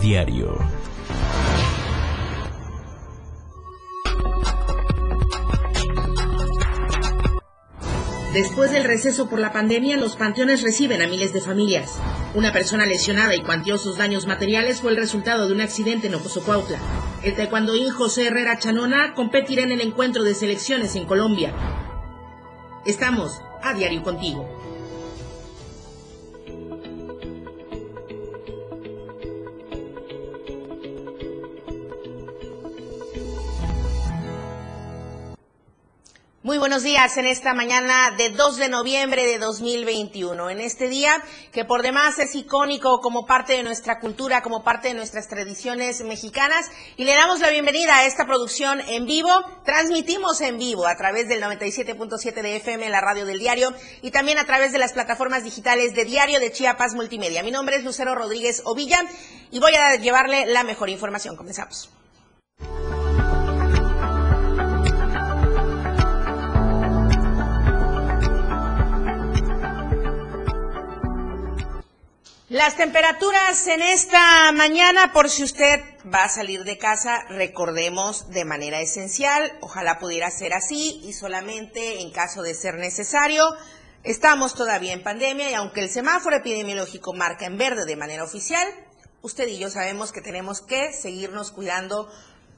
diario. Después del receso por la pandemia, los panteones reciben a miles de familias. Una persona lesionada y cuantiosos daños materiales fue el resultado de un accidente en Ocosocuautla. El taekwondoín José Herrera Chanona competirá en el encuentro de selecciones en Colombia. Estamos a diario contigo. Muy buenos días en esta mañana de 2 de noviembre de 2021. En este día que por demás es icónico como parte de nuestra cultura, como parte de nuestras tradiciones mexicanas. Y le damos la bienvenida a esta producción en vivo. Transmitimos en vivo a través del 97.7 de FM, la radio del diario, y también a través de las plataformas digitales de Diario de Chiapas Multimedia. Mi nombre es Lucero Rodríguez Ovilla y voy a llevarle la mejor información. Comenzamos. Las temperaturas en esta mañana, por si usted va a salir de casa, recordemos de manera esencial, ojalá pudiera ser así y solamente en caso de ser necesario. Estamos todavía en pandemia y aunque el semáforo epidemiológico marca en verde de manera oficial, usted y yo sabemos que tenemos que seguirnos cuidando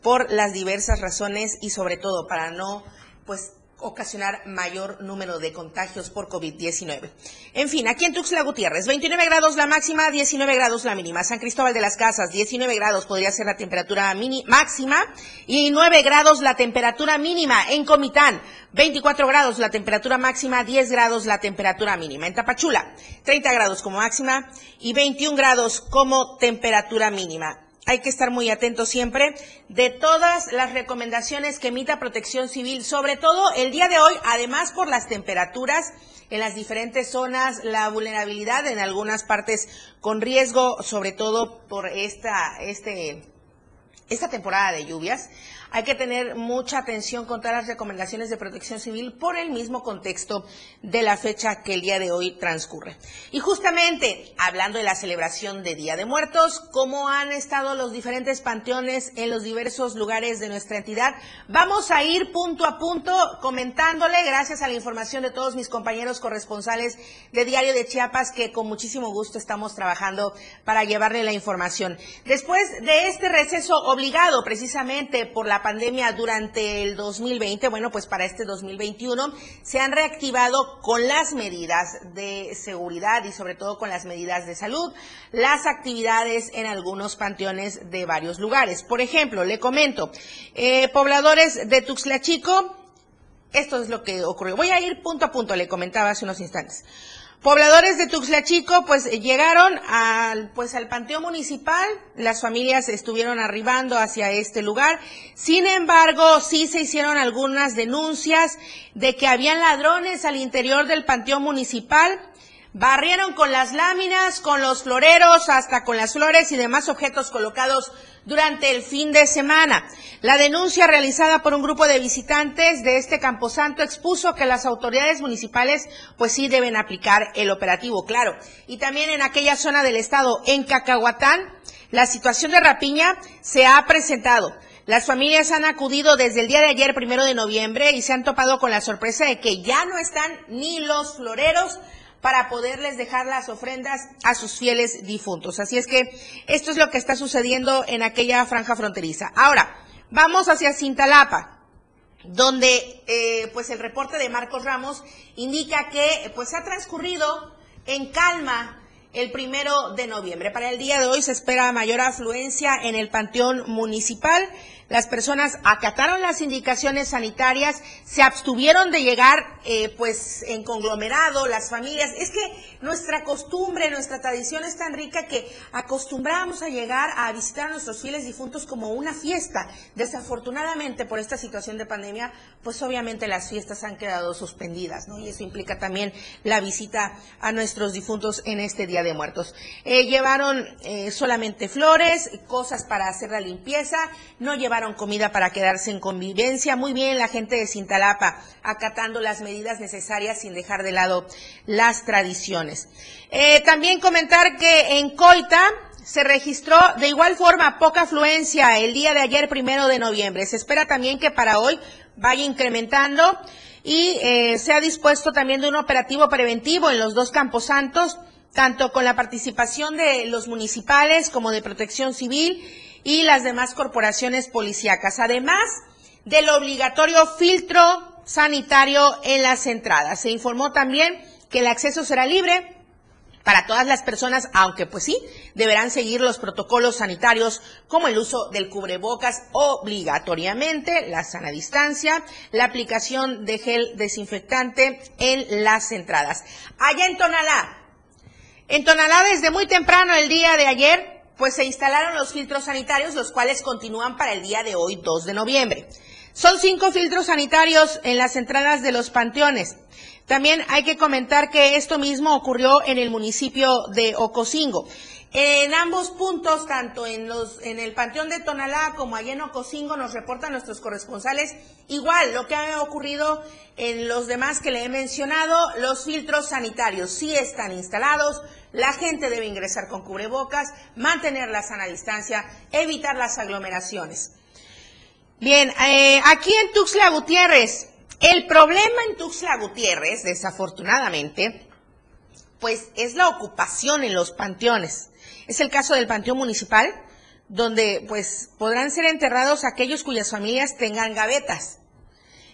por las diversas razones y sobre todo para no pues ocasionar mayor número de contagios por COVID-19. En fin, aquí en Tuxtla Gutiérrez, 29 grados la máxima, 19 grados la mínima. San Cristóbal de las Casas, 19 grados podría ser la temperatura máxima y 9 grados la temperatura mínima. En Comitán, 24 grados la temperatura máxima, 10 grados la temperatura mínima. En Tapachula, 30 grados como máxima y 21 grados como temperatura mínima hay que estar muy atentos siempre de todas las recomendaciones que emita Protección Civil, sobre todo el día de hoy, además por las temperaturas en las diferentes zonas, la vulnerabilidad en algunas partes con riesgo, sobre todo por esta, este, esta temporada de lluvias. Hay que tener mucha atención con todas las recomendaciones de protección civil por el mismo contexto de la fecha que el día de hoy transcurre. Y justamente, hablando de la celebración de Día de Muertos, cómo han estado los diferentes panteones en los diversos lugares de nuestra entidad, vamos a ir punto a punto comentándole, gracias a la información de todos mis compañeros corresponsales de Diario de Chiapas, que con muchísimo gusto estamos trabajando para llevarle la información. Después de este receso obligado precisamente por la pandemia durante el 2020, bueno, pues para este 2021 se han reactivado con las medidas de seguridad y sobre todo con las medidas de salud las actividades en algunos panteones de varios lugares. Por ejemplo, le comento, eh, pobladores de Tuxtla Chico, esto es lo que ocurrió. Voy a ir punto a punto, le comentaba hace unos instantes. Pobladores de Tuxtla Chico pues llegaron al pues al panteón municipal, las familias estuvieron arribando hacia este lugar. Sin embargo, sí se hicieron algunas denuncias de que habían ladrones al interior del panteón municipal Barrieron con las láminas, con los floreros, hasta con las flores y demás objetos colocados durante el fin de semana. La denuncia realizada por un grupo de visitantes de este camposanto expuso que las autoridades municipales pues sí deben aplicar el operativo, claro. Y también en aquella zona del estado, en Cacahuatán, la situación de rapiña se ha presentado. Las familias han acudido desde el día de ayer, primero de noviembre, y se han topado con la sorpresa de que ya no están ni los floreros para poderles dejar las ofrendas a sus fieles difuntos. Así es que esto es lo que está sucediendo en aquella franja fronteriza. Ahora, vamos hacia Cintalapa donde eh, pues el reporte de Marcos Ramos indica que pues ha transcurrido en calma el primero de noviembre. Para el día de hoy se espera mayor afluencia en el Panteón Municipal las personas acataron las indicaciones sanitarias, se abstuvieron de llegar eh, pues en conglomerado, las familias. Es que nuestra costumbre, nuestra tradición es tan rica que acostumbramos a llegar a visitar a nuestros fieles difuntos como una fiesta. Desafortunadamente por esta situación de pandemia, pues obviamente las fiestas han quedado suspendidas, ¿no? Y eso implica también la visita a nuestros difuntos en este Día de Muertos. Eh, llevaron eh, solamente flores, cosas para hacer la limpieza, no llevaron comida para quedarse en convivencia. Muy bien la gente de Cintalapa, acatando las medidas necesarias sin dejar de lado las tradiciones. Eh, también comentar que en Coita se registró de igual forma poca afluencia el día de ayer, primero de noviembre. Se espera también que para hoy vaya incrementando y eh, se ha dispuesto también de un operativo preventivo en los dos camposantos, tanto con la participación de los municipales como de protección civil y las demás corporaciones policíacas, además del obligatorio filtro sanitario en las entradas. Se informó también que el acceso será libre para todas las personas, aunque pues sí, deberán seguir los protocolos sanitarios como el uso del cubrebocas obligatoriamente, la sana distancia, la aplicación de gel desinfectante en las entradas. Allá en Tonalá, en Tonalá desde muy temprano el día de ayer, pues se instalaron los filtros sanitarios, los cuales continúan para el día de hoy, 2 de noviembre. Son cinco filtros sanitarios en las entradas de los panteones. También hay que comentar que esto mismo ocurrió en el municipio de Ocosingo. En ambos puntos, tanto en, los, en el Panteón de Tonalá como allá en Ocosingo, nos reportan nuestros corresponsales igual lo que ha ocurrido en los demás que le he mencionado. Los filtros sanitarios sí están instalados, la gente debe ingresar con cubrebocas, mantener la sana distancia, evitar las aglomeraciones. Bien, eh, aquí en Tuxtla Gutiérrez, el problema en Tuxtla Gutiérrez, desafortunadamente, pues es la ocupación en los panteones. Es el caso del panteón municipal, donde pues podrán ser enterrados aquellos cuyas familias tengan gavetas.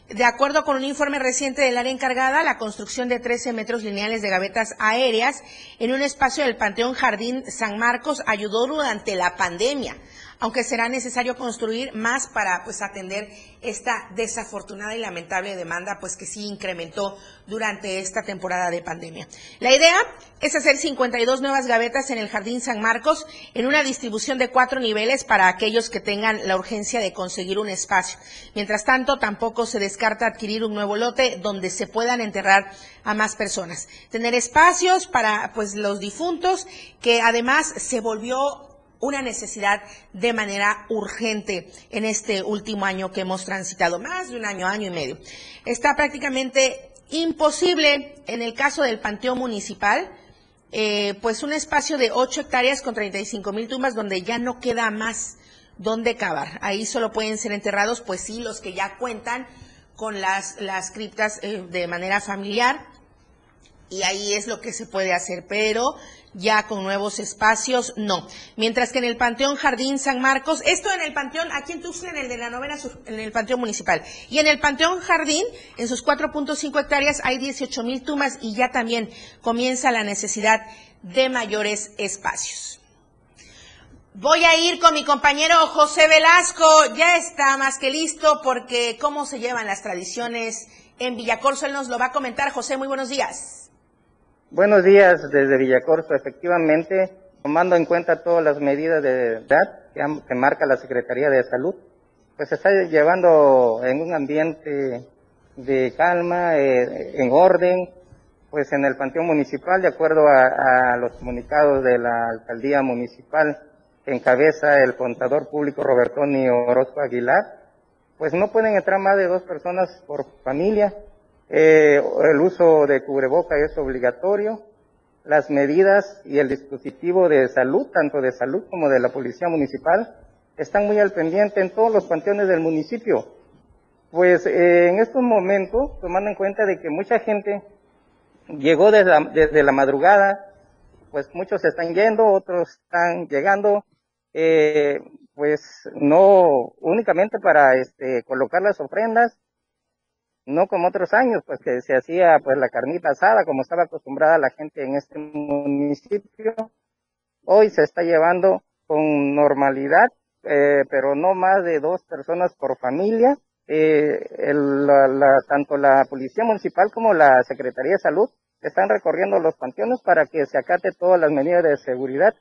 De acuerdo con un informe reciente del área encargada, la construcción de 13 metros lineales de gavetas aéreas en un espacio del Panteón Jardín San Marcos ayudó durante la pandemia aunque será necesario construir más para pues atender esta desafortunada y lamentable demanda pues que sí incrementó durante esta temporada de pandemia. La idea es hacer 52 nuevas gavetas en el Jardín San Marcos en una distribución de cuatro niveles para aquellos que tengan la urgencia de conseguir un espacio. Mientras tanto, tampoco se descarta adquirir un nuevo lote donde se puedan enterrar a más personas. Tener espacios para pues los difuntos que además se volvió una necesidad de manera urgente en este último año que hemos transitado, más de un año, año y medio. Está prácticamente imposible en el caso del Panteón Municipal, eh, pues un espacio de 8 hectáreas con 35 mil tumbas donde ya no queda más donde cavar. Ahí solo pueden ser enterrados, pues sí, los que ya cuentan con las, las criptas eh, de manera familiar y ahí es lo que se puede hacer, pero ya con nuevos espacios, no. Mientras que en el Panteón Jardín San Marcos, esto en el Panteón, aquí en Tuxtla, en el de la novena, en el Panteón Municipal, y en el Panteón Jardín, en sus 4.5 hectáreas, hay 18 mil tumbas y ya también comienza la necesidad de mayores espacios. Voy a ir con mi compañero José Velasco, ya está más que listo porque cómo se llevan las tradiciones en Villacorso, él nos lo va a comentar. José, muy buenos días. Buenos días desde Villacorso. Efectivamente, tomando en cuenta todas las medidas de edad que, marca la Secretaría de Salud, pues se está llevando en un ambiente de calma, eh, en orden, pues en el Panteón Municipal, de acuerdo a, los comunicados de la Alcaldía Municipal que encabeza el contador público Robertoni Orozco Aguilar, pues no pueden entrar más de dos personas por familia eh, el uso de cubreboca es obligatorio. Las medidas y el dispositivo de salud, tanto de salud como de la policía municipal, están muy al pendiente en todos los panteones del municipio. Pues eh, en estos momentos, tomando en cuenta de que mucha gente llegó desde la, madrugada, pues muchos están yendo, otros están llegando, eh, pues no únicamente para este, colocar las ofrendas, no como otros años, pues que se hacía pues la carnita asada como estaba acostumbrada la gente en este municipio. Hoy se está llevando con normalidad, eh, pero no más de dos personas por familia. Eh, tanto la Policía Municipal como la Secretaría de Salud están recorriendo los panteones para que se acate todas las medidas de seguridad.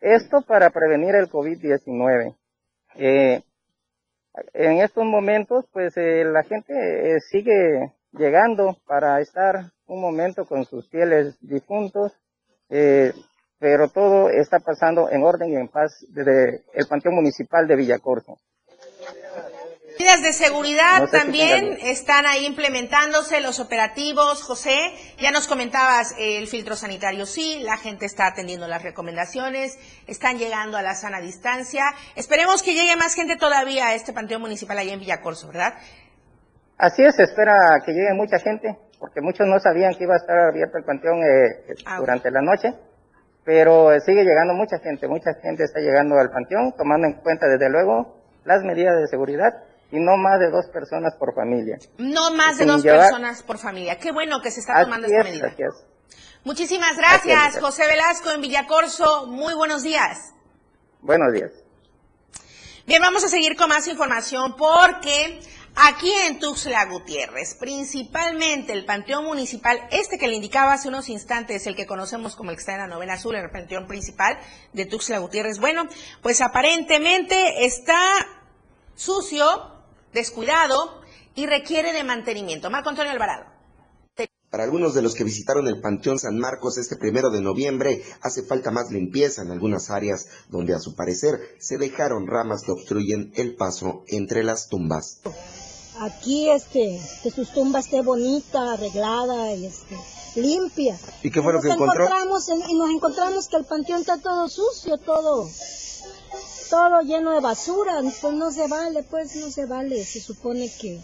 Esto para prevenir el COVID-19. Eh, en estos momentos, pues eh, la gente eh, sigue llegando para estar un momento con sus fieles difuntos, eh, pero todo está pasando en orden y en paz desde el Panteón Municipal de Villacorso. Medidas de seguridad también están ahí implementándose los operativos, José. Ya nos comentabas eh, el filtro sanitario, sí, la gente está atendiendo las recomendaciones, están llegando a la sana distancia. Esperemos que llegue más gente todavía a este panteón municipal allá en Villacorso, ¿verdad? Así es, espera que llegue mucha gente, porque muchos no sabían que iba a estar abierto el panteón eh, ah, durante la noche, pero sigue llegando mucha gente, mucha gente está llegando al panteón, tomando en cuenta desde luego las medidas de seguridad y no más de dos personas por familia. No más de dos personas por familia. Qué bueno que se está tomando esta medida. Muchísimas gracias, José Velasco en Villacorso. Muy buenos días. Buenos días. Bien, vamos a seguir con más información porque aquí en Tuxtla Gutiérrez, principalmente el Panteón Municipal, este que le indicaba hace unos instantes, el que conocemos como el que está en la novena azul, el Panteón Principal de Tuxtla Gutiérrez, bueno, pues aparentemente está sucio, descuidado y requiere de mantenimiento. Marco Antonio Alvarado. Para algunos de los que visitaron el Panteón San Marcos este primero de noviembre, hace falta más limpieza en algunas áreas donde a su parecer se dejaron ramas que obstruyen el paso entre las tumbas. Aquí este, que sus tumbas esté bonita, arreglada y este, limpia. ¿Y qué fue lo que encontró? Encontramos y nos encontramos que el panteón está todo sucio, todo todo lleno de basura, pues no se vale, pues no se vale. Se supone que,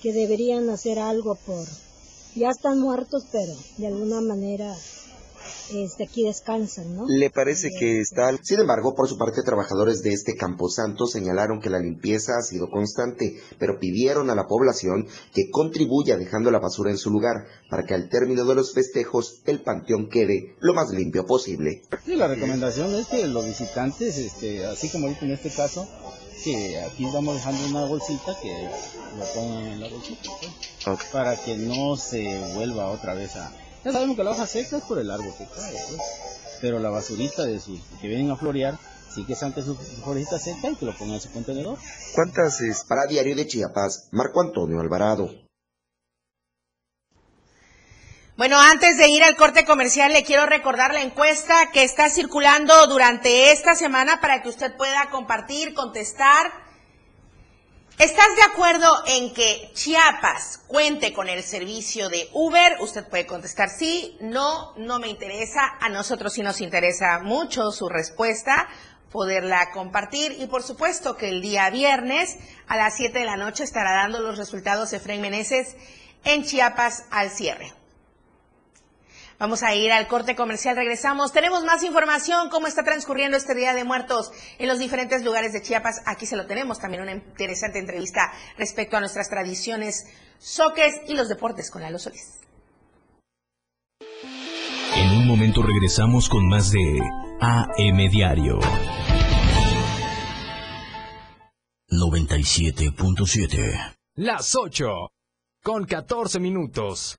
que deberían hacer algo por... Ya están muertos, pero de alguna manera este, aquí descansan, ¿no? Le parece que está... Sin embargo, por su parte, trabajadores de este camposanto señalaron que la limpieza ha sido constante, pero pidieron a la población que contribuya dejando la basura en su lugar, para que al término de los festejos el panteón quede lo más limpio posible. Sí, la recomendación es que los visitantes, este, así como en este caso, que aquí vamos dejando una bolsita que lo pongan en la bolsita, pues, para que no se vuelva otra vez a ya sabemos que la hoja seca es por el árbol que cae, pues. Pero la basurita de sus que vienen a florear, sí que saque su florita seca y que lo pongan en su contenedor. ¿Cuántas es para Diario de Chiapas? Marco Antonio Alvarado. Bueno, antes de ir al corte comercial, le quiero recordar la encuesta que está circulando durante esta semana para que usted pueda compartir, contestar ¿Estás de acuerdo en que Chiapas cuente con el servicio de Uber? Usted puede contestar sí, no, no me interesa. A nosotros sí nos interesa mucho su respuesta, poderla compartir. Y por supuesto que el día viernes a las 7 de la noche estará dando los resultados de Efraín Meneses en Chiapas al cierre. Vamos a ir al corte comercial, regresamos. Tenemos más información, cómo está transcurriendo este Día de Muertos en los diferentes lugares de Chiapas. Aquí se lo tenemos, también una interesante entrevista respecto a nuestras tradiciones, soques y los deportes con Lalo Solís. En un momento regresamos con más de AM Diario. 97.7 Las 8 con 14 minutos.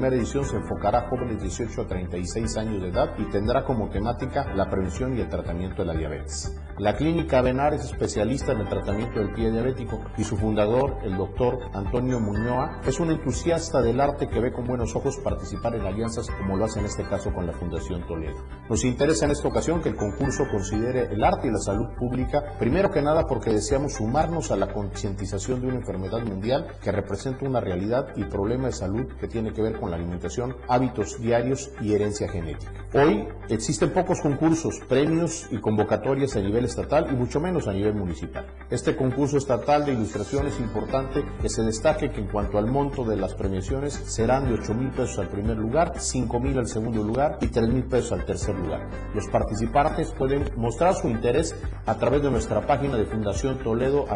primera edición se enfocará a jóvenes de 18 a 36 años de edad y tendrá como temática la prevención y el tratamiento de la diabetes. La clínica Benar es especialista en el tratamiento del pie diabético y su fundador, el doctor Antonio Muñoa, es un entusiasta del arte que ve con buenos ojos participar en alianzas como lo hace en este caso con la Fundación Toledo. Nos interesa en esta ocasión que el concurso considere el arte y la salud pública, primero que nada porque deseamos sumarnos a la concientización de una enfermedad mundial que representa una realidad y problema de salud que tiene que ver con la alimentación, hábitos diarios y herencia genética. Hoy existen pocos concursos, premios y convocatorias a nivel estatal y mucho menos a nivel municipal. Este concurso estatal de ilustración es importante que se destaque que en cuanto al monto de las premiaciones serán de 8 mil pesos al primer lugar, 5 mil al segundo lugar y 3 mil pesos al tercer lugar. Los participantes pueden mostrar su interés a través de nuestra página de Fundación Toledo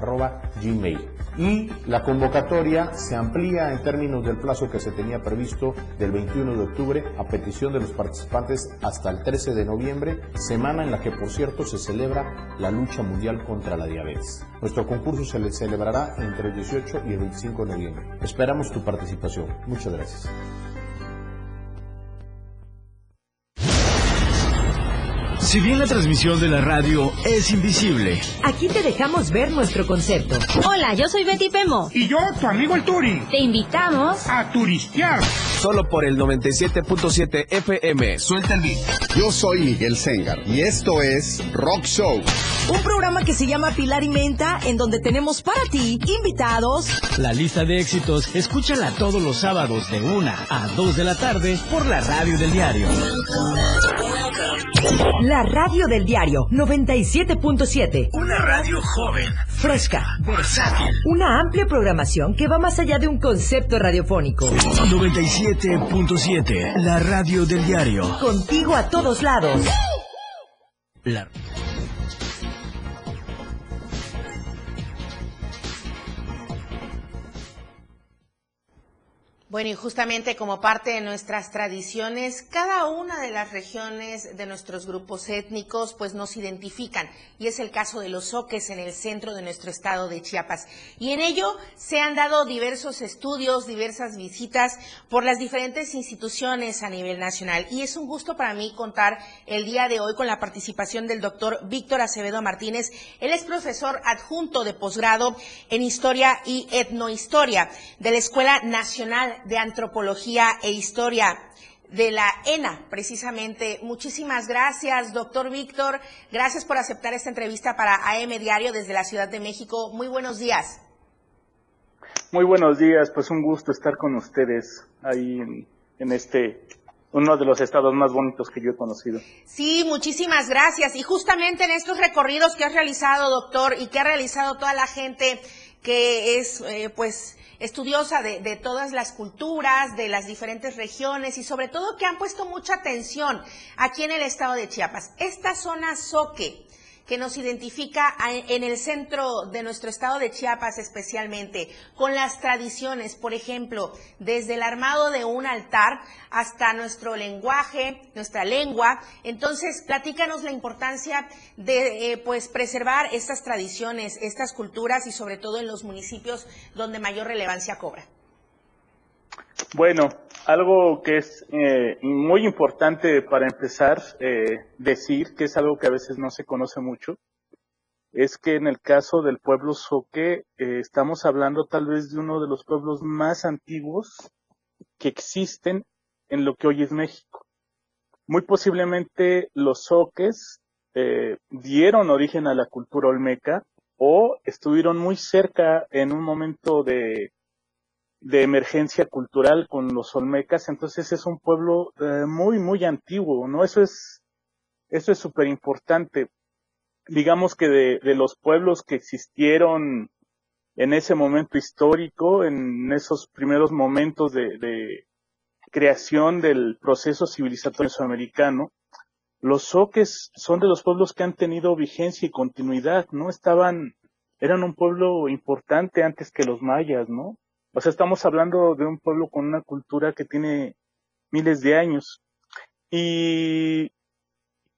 gmail. Y la convocatoria se amplía en términos del plazo que se tenía previsto del 21 de octubre a petición de los participantes hasta el 13 de noviembre, semana en la que por cierto se celebra la lucha mundial contra la diabetes. Nuestro concurso se celebrará entre el 18 y el 25 de noviembre. Esperamos tu participación. Muchas gracias. Si bien la transmisión de la radio es invisible, aquí te dejamos ver nuestro concepto. Hola, yo soy Betty Pemo. Y yo, tu amigo el Turi. Te invitamos a turistear. Solo por el 97.7 FM. Suelta el beat. Yo soy Miguel Sengar y esto es Rock Show. Un programa que se llama Pilar y Menta, en donde tenemos para ti invitados. La lista de éxitos, escúchala todos los sábados de 1 a 2 de la tarde por la radio del diario. La radio del diario 97.7. Una radio joven, fresca, versátil. Una amplia programación que va más allá de un concepto radiofónico. 97.7. La radio del diario. Contigo a todos lados. La... Bueno, y justamente como parte de nuestras tradiciones, cada una de las regiones de nuestros grupos étnicos pues nos identifican y es el caso de los soques en el centro de nuestro estado de Chiapas. Y en ello se han dado diversos estudios, diversas visitas por las diferentes instituciones a nivel nacional. Y es un gusto para mí contar el día de hoy con la participación del doctor Víctor Acevedo Martínez. Él es profesor adjunto de posgrado en Historia y Etnohistoria de la Escuela Nacional de Antropología e Historia de la ENA, precisamente. Muchísimas gracias, doctor Víctor. Gracias por aceptar esta entrevista para AM Diario desde la Ciudad de México. Muy buenos días. Muy buenos días, pues un gusto estar con ustedes ahí en, en este uno de los estados más bonitos que yo he conocido. Sí, muchísimas gracias. Y justamente en estos recorridos que has realizado, doctor, y que ha realizado toda la gente que es, eh, pues, estudiosa de, todas las culturas, de las diferentes regiones y sobre todo que han puesto mucha atención aquí en el estado de Chiapas. Esta zona Soque, que nos identifica en el centro de nuestro estado de Chiapas especialmente, con las tradiciones, por ejemplo, desde el armado de un altar hasta nuestro lenguaje, nuestra lengua. Entonces, platícanos la importancia de eh, pues preservar estas tradiciones, estas culturas y sobre todo en los municipios donde mayor relevancia cobra. Bueno, algo que es eh, muy importante para empezar eh, decir, que es algo que a veces no se conoce mucho, es que en el caso del pueblo Soque eh, estamos hablando tal vez de uno de los pueblos más antiguos que existen en lo que hoy es México. Muy posiblemente los soques eh, dieron origen a la cultura olmeca o estuvieron muy cerca en un momento de de emergencia cultural con los olmecas, entonces es un pueblo eh, muy, muy antiguo, ¿no? Eso es, eso es súper importante. Digamos que de, de, los pueblos que existieron en ese momento histórico, en esos primeros momentos de, de creación del proceso civilizatorio americano, los soques son de los pueblos que han tenido vigencia y continuidad, ¿no? Estaban, eran un pueblo importante antes que los mayas, ¿no? O sea, estamos hablando de un pueblo con una cultura que tiene miles de años. Y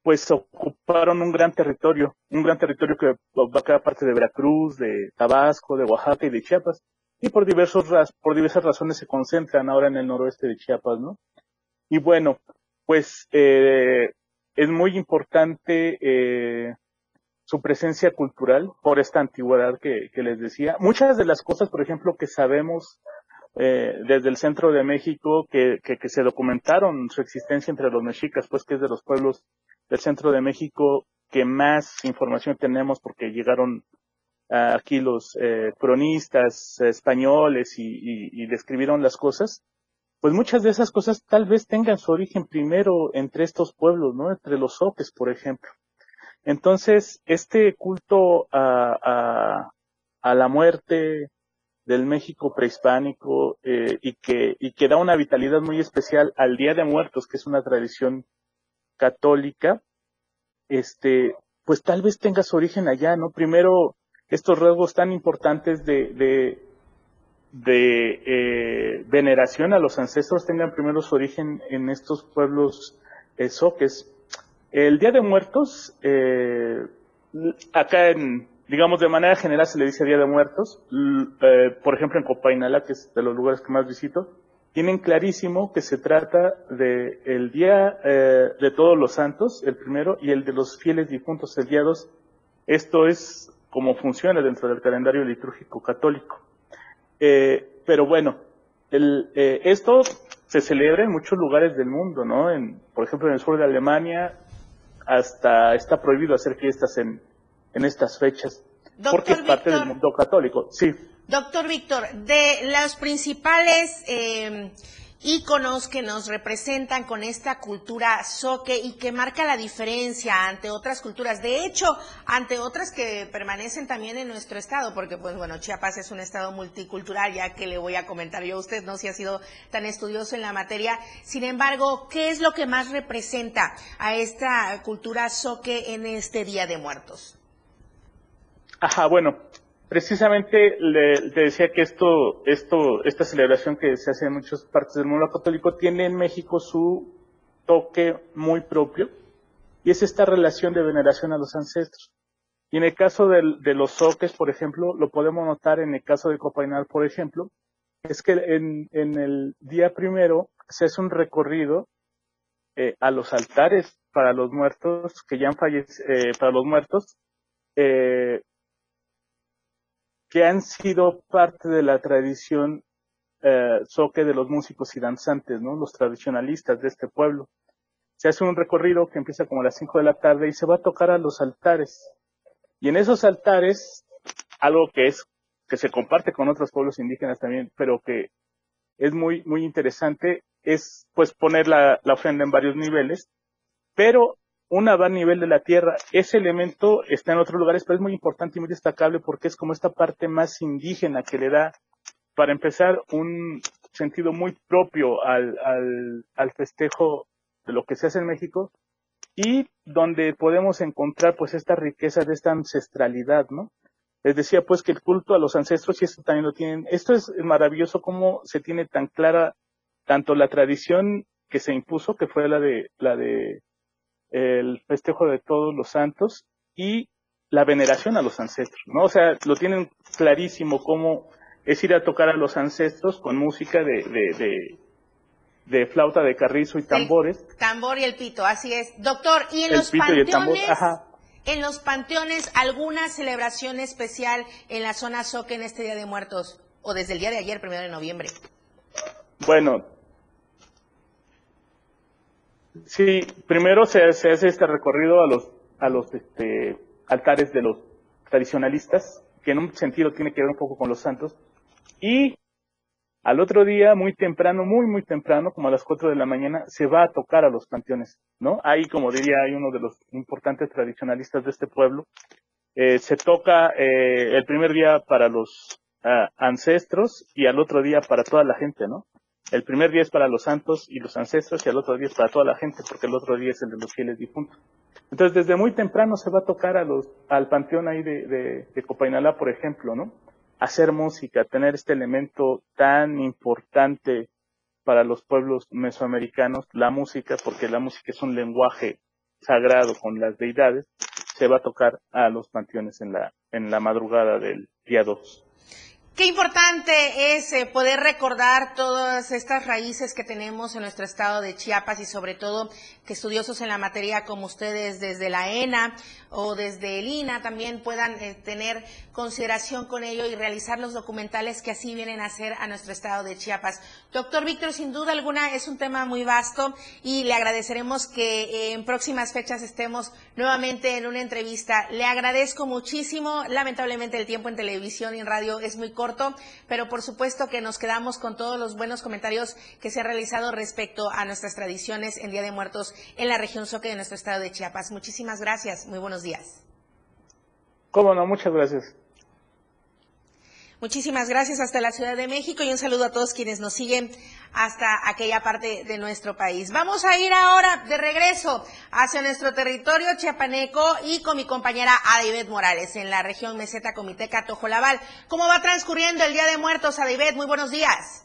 pues ocuparon un gran territorio, un gran territorio que va a cada parte de Veracruz, de Tabasco, de Oaxaca y de Chiapas. Y por diversos por diversas razones se concentran ahora en el noroeste de Chiapas, ¿no? Y bueno, pues eh, es muy importante eh, su presencia cultural por esta antigüedad que, les decía. Muchas de las cosas, por ejemplo, que sabemos eh, desde el centro de México, que, que, se documentaron su existencia entre los mexicas, pues que es de los pueblos del centro de México que más información tenemos porque llegaron aquí los eh, cronistas españoles y, y describieron las cosas, pues muchas de esas cosas tal vez tengan su origen primero entre estos pueblos, ¿no? Entre los soques, por ejemplo. Entonces, este culto a, a, la muerte del México prehispánico eh, y, que, y que da una vitalidad muy especial al Día de Muertos, que es una tradición católica, este, pues tal vez tenga su origen allá, ¿no? Primero, estos rasgos tan importantes de, de, eh, veneración a los ancestros tengan primero su origen en estos pueblos eh. El Día de Muertos, eh, acá en, digamos, de manera general se le dice Día de Muertos. Eh, por ejemplo, en Copainala, que es de los lugares que más visito, tienen clarísimo que se trata de el Día eh, de Todos los Santos, el primero, y el de los fieles difuntos, el día. Esto es como funciona dentro del calendario litúrgico católico. Eh, pero bueno, el, esto se celebra en muchos lugares del mundo, ¿no? En, por ejemplo, en el sur de Alemania, hasta está prohibido hacer fiestas en, en estas fechas, porque es parte del mundo católico. Sí. Doctor Víctor, de las principales eh, íconos que nos representan con esta cultura soque y que marca la diferencia ante otras culturas, de hecho, ante otras que permanecen también en nuestro estado, porque pues bueno, Chiapas es un estado multicultural, ya que le voy a comentar yo a usted, no si ha sido tan estudioso en la materia. Sin embargo, ¿qué es lo que más representa a esta cultura soque en este Día de Muertos? Ajá, bueno, Precisamente le, decía que esto, esto, esta celebración que se hace en muchas partes del mundo católico tiene en México su toque muy propio y es esta relación de veneración a los ancestros. Y en el caso de, los soques, por ejemplo, lo podemos notar en el caso de Copainal, por ejemplo, es que en, el día primero se hace un recorrido eh, a los altares para los muertos que ya han fallecido, eh, para los muertos, eh, que han sido parte de la tradición eh, soque de los músicos y danzantes, ¿no? Los tradicionalistas de este pueblo. Se hace un recorrido que empieza como a las 5 de la tarde y se va a tocar a los altares. Y en esos altares, algo que es, que se comparte con otros pueblos indígenas también, pero que es muy, muy interesante, es pues poner la, la ofrenda en varios niveles, pero una va a nivel de la tierra. Ese elemento está en otros lugares, pero es muy importante y muy destacable porque es como esta parte más indígena que le da, para empezar, un sentido muy propio al, al, al festejo de lo que se hace en México y donde podemos encontrar pues esta riqueza de esta ancestralidad, ¿no? Les decía pues que el culto a los ancestros y esto también lo tienen. Esto es maravilloso cómo se tiene tan clara tanto la tradición que se impuso, que fue la de la de el festejo de todos los santos y la veneración a los ancestros, ¿no? O sea, lo tienen clarísimo cómo es ir a tocar a los ancestros con música de, de, de, flauta de carrizo y tambores. tambor y el pito, así es. Doctor, ¿y en los panteones? En los panteones, ¿alguna celebración especial en la zona Soque en este Día de Muertos? O desde el día de ayer, primero de noviembre. Bueno, Sí, primero se, hace este recorrido a los, a los este, altares de los tradicionalistas, que en un sentido tiene que ver un poco con los santos, y al otro día, muy temprano, muy, muy temprano, como a las 4 de la mañana, se va a tocar a los panteones, ¿no? Ahí, como diría, hay uno de los importantes tradicionalistas de este pueblo. Eh, se toca eh, el primer día para los ah, ancestros y al otro día para toda la gente, ¿no? El primer día es para los santos y los ancestros y el otro día es para toda la gente, porque el otro día es el de los fieles difuntos. Entonces, desde muy temprano se va a tocar a los, al panteón ahí de, de, Copainalá, por ejemplo, ¿no? Hacer música, tener este elemento tan importante para los pueblos mesoamericanos, la música, porque la música es un lenguaje sagrado con las deidades, se va a tocar a los panteones en la, en la madrugada del día 2. Qué importante es eh, poder recordar todas estas raíces que tenemos en nuestro estado de Chiapas y sobre todo que estudiosos en la materia como ustedes desde la ENA o desde el INA también puedan eh, tener consideración con ello y realizar los documentales que así vienen a hacer a nuestro estado de Chiapas. Doctor Víctor, sin duda alguna es un tema muy vasto y le agradeceremos que eh, en próximas fechas estemos nuevamente en una entrevista. Le agradezco muchísimo. Lamentablemente el tiempo en televisión y en radio es muy corto pero por supuesto que nos quedamos con todos los buenos comentarios que se han realizado respecto a nuestras tradiciones en Día de Muertos en la región Soque de nuestro estado de Chiapas. Muchísimas gracias, muy buenos días. Cómo no, muchas gracias. Muchísimas gracias hasta la Ciudad de México y un saludo a todos quienes nos siguen hasta aquella parte de nuestro país. Vamos a ir ahora de regreso hacia nuestro territorio chiapaneco y con mi compañera Adibet Morales en la región Meseta Comiteca Tojolabal. ¿Cómo va transcurriendo el Día de Muertos, Adibet? Muy buenos días.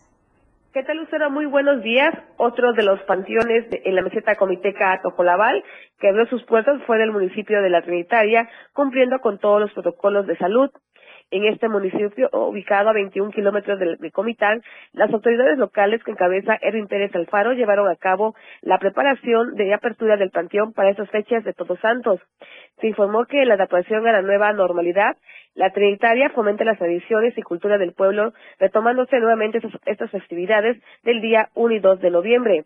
¿Qué tal, Lucero? Muy buenos días. Otro de los panteones en la meseta comiteca Tojolabal que abrió sus puertas fue del municipio de La Trinitaria, cumpliendo con todos los protocolos de salud. En este municipio, ubicado a 21 kilómetros de, Comitán, las autoridades locales que encabeza Erwin Pérez Alfaro llevaron a cabo la preparación de apertura del panteón para estas fechas de Todos Santos. Se informó que la adaptación a la nueva normalidad, la Trinitaria fomenta las tradiciones y cultura del pueblo, retomándose nuevamente estas festividades del día 1 y 2 de noviembre.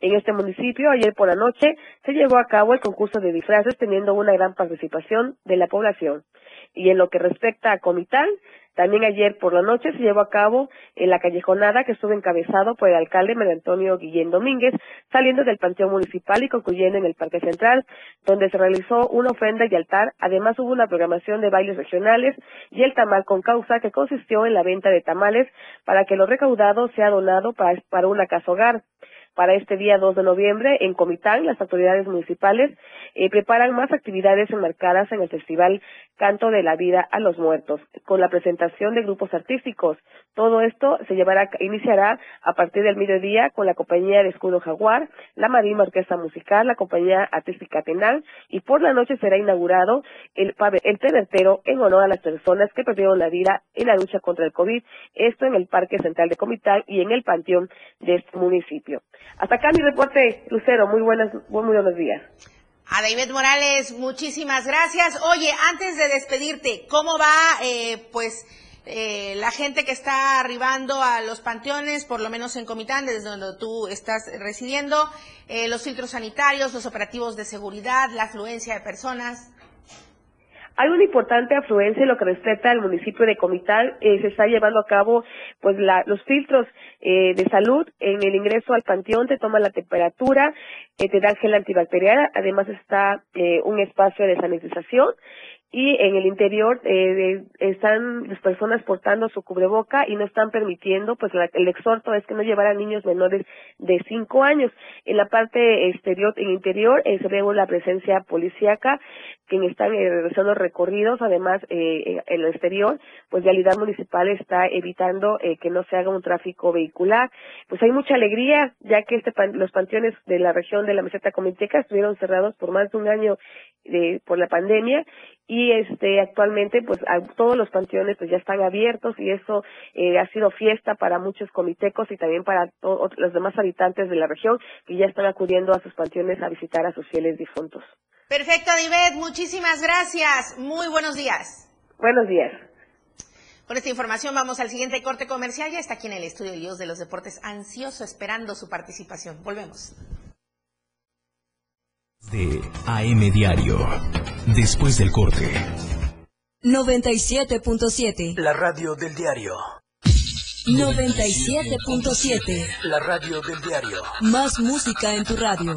En este municipio, ayer por la noche, se llevó a cabo el concurso de disfraces teniendo una gran participación de la población. Y en lo que respecta a Comitán, también ayer por la noche se llevó a cabo en la callejonada que estuvo encabezado por el alcalde Mario Antonio Guillén Domínguez, saliendo del Panteón Municipal y concluyendo en el Parque Central, donde se realizó una ofrenda y altar. Además hubo una programación de bailes regionales y el tamal con causa que consistió en la venta de tamales para que lo recaudado sea donado para, para una casa hogar para este día 2 de noviembre en Comitán, las autoridades municipales eh, preparan más actividades enmarcadas en el Festival Canto de la Vida a los Muertos, con la presentación de grupos artísticos. Todo esto se llevará, iniciará a partir del mediodía con la compañía de Escudo Jaguar, la Marina Orquesta Musical, la compañía artística Tenal, y por la noche será inaugurado el, el pebertero en honor a las personas que perdieron la vida en la lucha contra el COVID, esto en el Parque Central de Comitán y en el Panteón de este municipio. Hasta acá mi reporte, Lucero. Muy buenas, muy buenos días. A David Morales, muchísimas gracias. Oye, antes de despedirte, ¿cómo va, eh, pues, eh, la gente que está arribando a los panteones, por lo menos en Comitán, desde donde tú estás residiendo, eh, los filtros sanitarios, los operativos de seguridad, la afluencia de personas? Hay una importante afluencia en lo que respecta al municipio de Comitán. Eh, se está llevando a cabo pues la- los filtros eh, de salud en el ingreso al panteón. Te toman la temperatura, eh, te dan gel antibacterial. Además está eh, un espacio de sanitización. Y en el interior eh, están las personas portando su cubreboca y no están permitiendo, pues la- el exhorto es que no llevaran niños menores de cinco años. En la parte exterior, en interior, eh, se ve la presencia policíaca, quienes están eh, realizando recorridos, además eh, en- en el exterior, pues Vialidad Municipal está evitando eh, que no se haga un tráfico vehicular. Pues hay mucha alegría, ya que este pan- los panteones de la región de la meseta comiteca estuvieron cerrados por más de un año de, por la pandemia y este actualmente pues todos los panteones pues ya están abiertos y eso eh, ha sido fiesta para muchos comitecos y también para los demás habitantes de la región que ya están acudiendo a sus panteones a visitar a sus fieles difuntos. Perfecto, David, muchísimas gracias. Muy buenos días. Buenos días. Con esta información vamos al siguiente corte comercial. Ya está aquí en el estudio Dios de los Deportes, ansioso esperando su participación. Volvemos. De AM Diario. Después del corte. 97.7. La radio del diario. 97.7. La radio del diario. Más música en tu radio.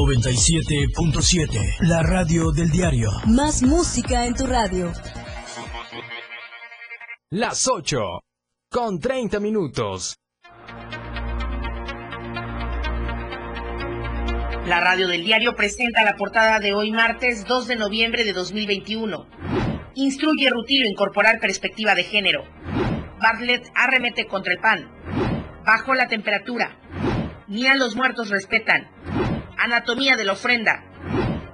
97.7. La radio del diario. Más música en tu radio. Las 8 con 30 minutos. La radio del diario presenta la portada de hoy martes 2 de noviembre de 2021. Instruye Rutilo incorporar perspectiva de género. Bartlett arremete contra el PAN. Bajo la temperatura. Ni a los muertos respetan. Anatomía de la ofrenda.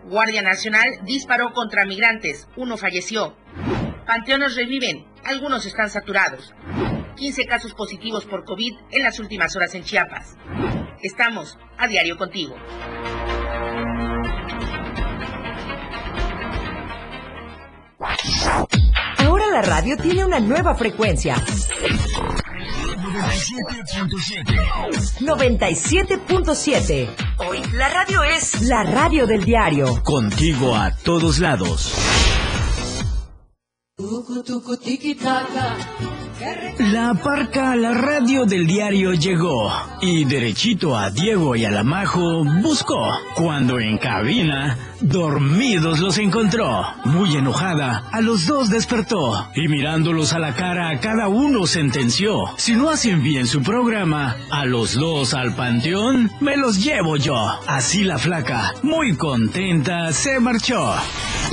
Guardia Nacional disparó contra migrantes. Uno falleció. Panteones reviven. Algunos están saturados. 15 casos positivos por COVID en las últimas horas en Chiapas. Estamos a diario contigo. Ahora la radio tiene una nueva frecuencia. 97.7. Hoy la radio es la radio del diario. Contigo a todos lados. La parca a la radio del diario llegó y derechito a Diego y a la Majo buscó. Cuando en cabina, dormidos los encontró. Muy enojada, a los dos despertó y mirándolos a la cara a cada uno sentenció. Si no hacen bien su programa, a los dos al panteón me los llevo yo. Así la flaca, muy contenta, se marchó.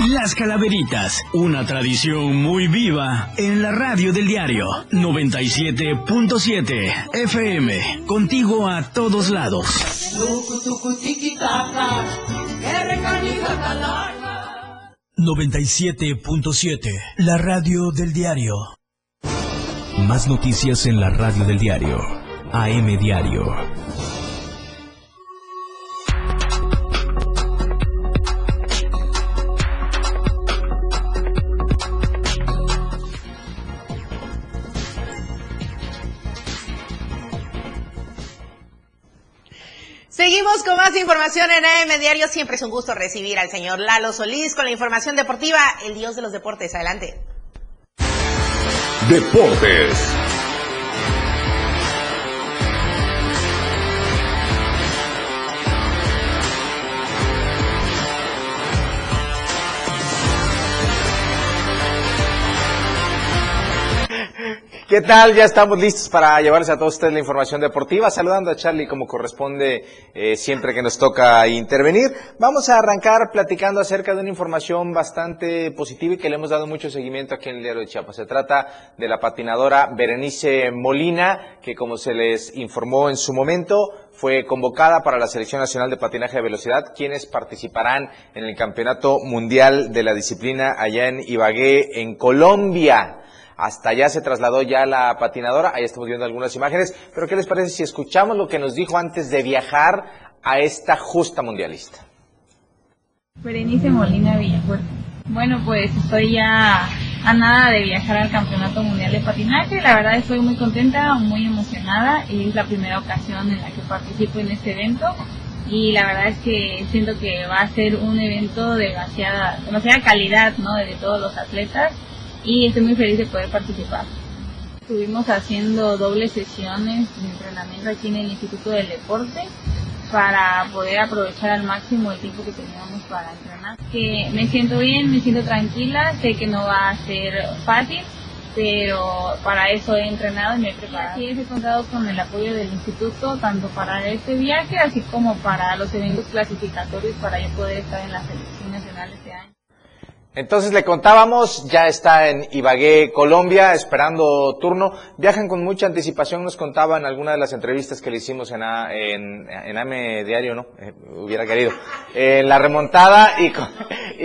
Las Calaveritas, una tradición muy viva en la radio del diario 97.7 FM, contigo a todos lados. 97.7, la radio del diario. Más noticias en la radio del diario. AM Diario. Seguimos con más información en AM Diario. Siempre es un gusto recibir al señor Lalo Solís con la información deportiva, el dios de los deportes. Adelante. Deportes. ¿Qué tal? Ya estamos listos para llevarles a todos ustedes la información deportiva. Saludando a Charlie como corresponde eh, siempre que nos toca intervenir. Vamos a arrancar platicando acerca de una información bastante positiva y que le hemos dado mucho seguimiento aquí en el diario de Chiapas. Se trata de la patinadora Berenice Molina, que como se les informó en su momento, fue convocada para la Selección Nacional de Patinaje de Velocidad, quienes participarán en el Campeonato Mundial de la disciplina allá en Ibagué, en Colombia. Hasta allá se trasladó ya la patinadora, ahí estamos viendo algunas imágenes, pero ¿qué les parece si escuchamos lo que nos dijo antes de viajar a esta justa mundialista? Berenice Molina Villafuerte. Bueno, pues estoy ya a nada de viajar al Campeonato Mundial de Patinaje. La verdad estoy muy contenta, muy emocionada. Es la primera ocasión en la que participo en este evento y la verdad es que siento que va a ser un evento de demasiada, demasiada calidad, ¿no? De todos los atletas y estoy muy feliz de poder participar. Estuvimos haciendo dobles sesiones de entrenamiento aquí en el Instituto del Deporte para poder aprovechar al máximo el tiempo que teníamos para entrenar. Que me siento bien, me siento tranquila, sé que no va a ser fácil, pero para eso he entrenado y me he preparado. Sí, he contado con el apoyo del instituto tanto para este viaje así como para los eventos clasificatorios para yo poder estar en la selección nacional este año. Entonces le contábamos, ya está en Ibagué, Colombia, esperando turno. Viajan con mucha anticipación, nos contaba en alguna de las entrevistas que le hicimos en, en, AME Diario, ¿no? Eh, hubiera querido. En la remontada y,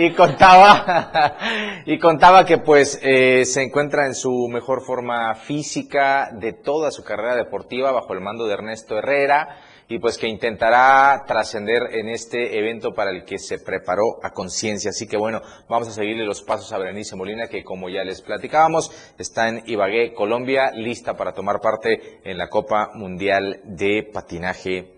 y contaba, y contaba que pues eh, se encuentra en su mejor forma física de toda su carrera deportiva bajo el mando de Ernesto Herrera y pues que intentará trascender en este evento para el que se preparó a conciencia. Así que bueno, vamos a seguirle los pasos a Berenice Molina, que como ya les platicábamos, está en Ibagué, Colombia, lista para tomar parte en la Copa Mundial de Patinaje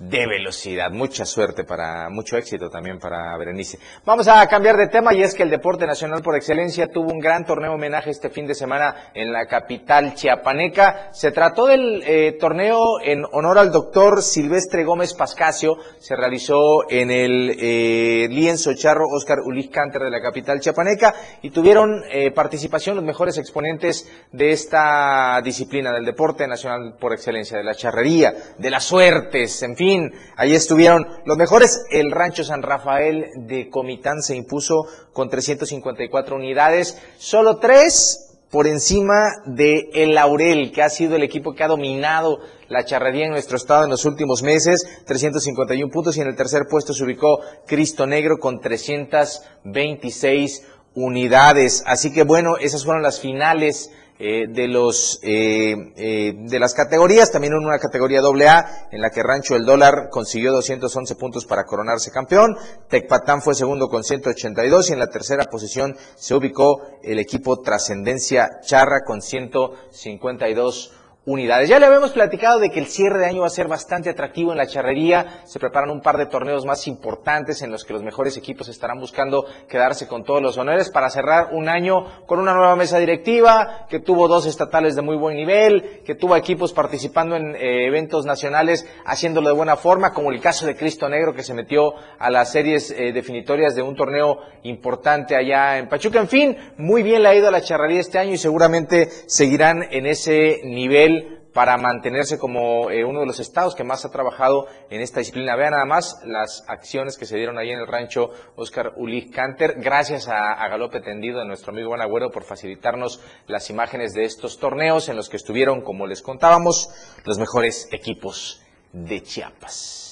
de velocidad. Mucha suerte para, mucho éxito también para Berenice. Vamos a cambiar de tema y es que el deporte nacional por excelencia tuvo un gran torneo homenaje este fin de semana en la capital chiapaneca. Se trató del eh, torneo en honor al doctor Silvestre Gómez Pascasio. Se realizó en el eh, lienzo charro Oscar Ulis Canter de la capital chiapaneca y tuvieron eh, participación los mejores exponentes de esta disciplina del deporte nacional por excelencia, de la charrería, de las suertes, en fin ahí estuvieron los mejores. El Rancho San Rafael de Comitán se impuso con 354 unidades, solo tres por encima de El Laurel, que ha sido el equipo que ha dominado la charrería en nuestro estado en los últimos meses, 351 puntos, y en el tercer puesto se ubicó Cristo Negro con 326 unidades. Así que bueno, esas fueron las finales eh, de los eh, eh, de las categorías, también en una categoría doble A, en la que Rancho el Dólar consiguió 211 puntos para coronarse campeón, Tecpatán fue segundo con 182 y en la tercera posición se ubicó el equipo Trascendencia Charra con 152 unidades. Ya le habíamos platicado de que el cierre de año va a ser bastante atractivo en la charrería. Se preparan un par de torneos más importantes en los que los mejores equipos estarán buscando quedarse con todos los honores para cerrar un año con una nueva mesa directiva que tuvo dos estatales de muy buen nivel, que tuvo equipos participando en eh, eventos nacionales haciéndolo de buena forma, como el caso de Cristo Negro que se metió a las series eh, definitorias de un torneo importante allá en Pachuca. En fin, muy bien le ha ido a la charrería este año y seguramente seguirán en ese nivel para mantenerse como eh, uno de los estados que más ha trabajado en esta disciplina. Vean nada más las acciones que se dieron ahí en el rancho Oscar Ulich Canter. Gracias a, Galope Tendido, a nuestro amigo Juan Agüero, por facilitarnos las imágenes de estos torneos en los que estuvieron, como les contábamos, los mejores equipos de Chiapas.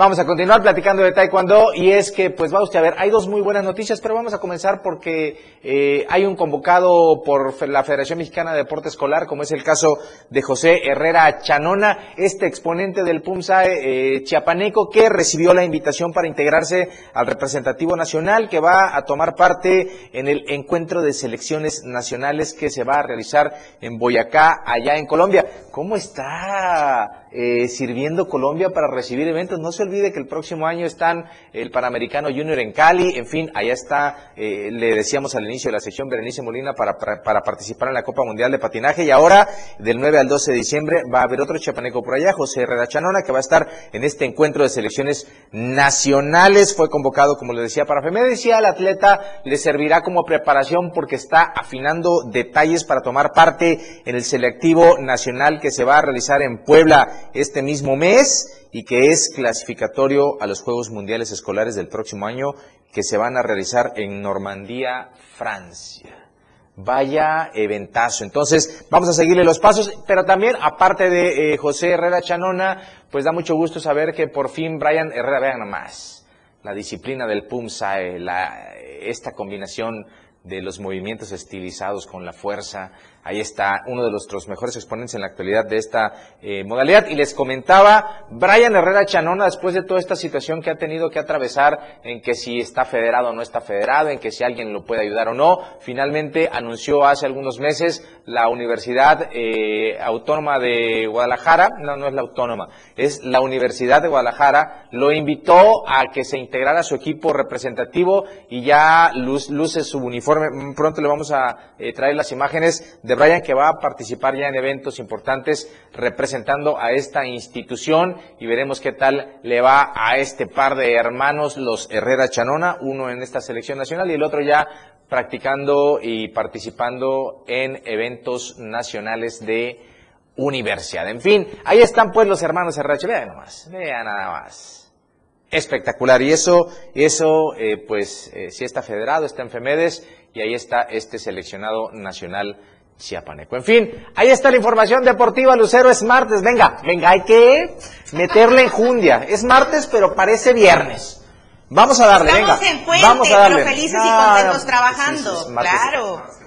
Vamos a continuar platicando de Taekwondo y es que, pues va usted a ver, hay dos muy buenas noticias, pero vamos a comenzar porque eh, hay un convocado por la Federación Mexicana de Deporte Escolar, como es el caso de José Herrera Chanona, este exponente del PUMSAE eh, chiapaneco que recibió la invitación para integrarse al representativo nacional que va a tomar parte en el encuentro de selecciones nacionales que se va a realizar en Boyacá, allá en Colombia. ¿Cómo está eh, sirviendo Colombia para recibir eventos? No se olvide que el próximo año están el Panamericano Junior en Cali, en fin, allá está, eh, le decíamos al inicio de la sección Berenice Molina para, para, participar en la Copa Mundial de Patinaje. Y ahora del 9 al 12 de diciembre va a haber otro chapaneco por allá, José Herrera Chanona, que va a estar en este encuentro de selecciones nacionales, fue convocado, como le decía, para FEMED, decía al atleta le servirá como preparación porque está afinando detalles para tomar parte en el selectivo nacional que se va a realizar en Puebla este mismo mes y que es clasificatorio a los Juegos Mundiales Escolares del próximo año que se van a realizar en Normandía, Francia. Vaya eventazo. Entonces, vamos a seguirle los pasos, pero también, aparte de eh, José Herrera Chanona, pues da mucho gusto saber que por fin Brian Herrera, vean nomás, la disciplina del PUMSAE, la, esta combinación de los movimientos estilizados con la fuerza, Ahí está uno de nuestros mejores exponentes en la actualidad de esta eh, modalidad. Y les comentaba, Brian Herrera Chanona, después de toda esta situación que ha tenido que atravesar, en que si está federado o no está federado, en que si alguien lo puede ayudar o no, finalmente anunció hace algunos meses la Universidad eh, Autónoma de Guadalajara, no, no es la autónoma, es la Universidad de Guadalajara, lo invitó a que se integrara a su equipo representativo y ya luce su uniforme. Pronto le vamos a eh, traer las imágenes de Brian que va a participar ya en eventos importantes representando a esta institución y veremos qué tal le va a este par de hermanos, los Herrera Chanona, uno en esta selección nacional y el otro ya practicando y participando en eventos nacionales de universidad. En fin, ahí están pues los hermanos Herrera, vean nomás, vean nada más. Espectacular. Y eso, eso eh, pues, eh, si está federado, está en FEMEDES, y ahí está este seleccionado nacional Chiapaneco. En fin, ahí está la información deportiva, Lucero, es martes, venga, venga, hay que meterle enjundia. Es martes, pero parece viernes. Vamos a darle, Estamos venga. En puente, vamos a darle. Pero felices y contentos trabajando, claro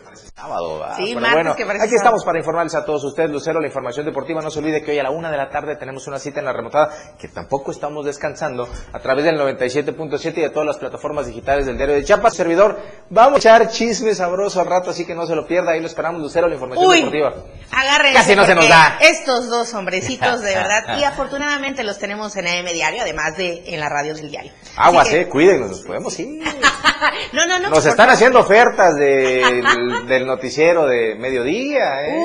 sábado. Sí, bueno, aquí estamos para informarles a todos ustedes, Lucero, la información deportiva. No se olvide que hoy a la una de la tarde tenemos una cita en la remotada, que tampoco estamos descansando, a través del 97.7 y de todas las plataformas digitales del diario de Chiapas. Servidor, vamos a echar chisme sabroso al rato, así que no se lo pierda. Ahí lo esperamos, Lucero, la información deportiva. Agárrense. Casi no se nos da. Estos dos hombrecitos, de verdad, y afortunadamente los tenemos en AM Diario, además de en la radio del diario. Aguas, eh, cuídenos, nos podemos ir. no, no, no. Nos están haciendo ofertas de, del noticiero de mediodía. ¿eh?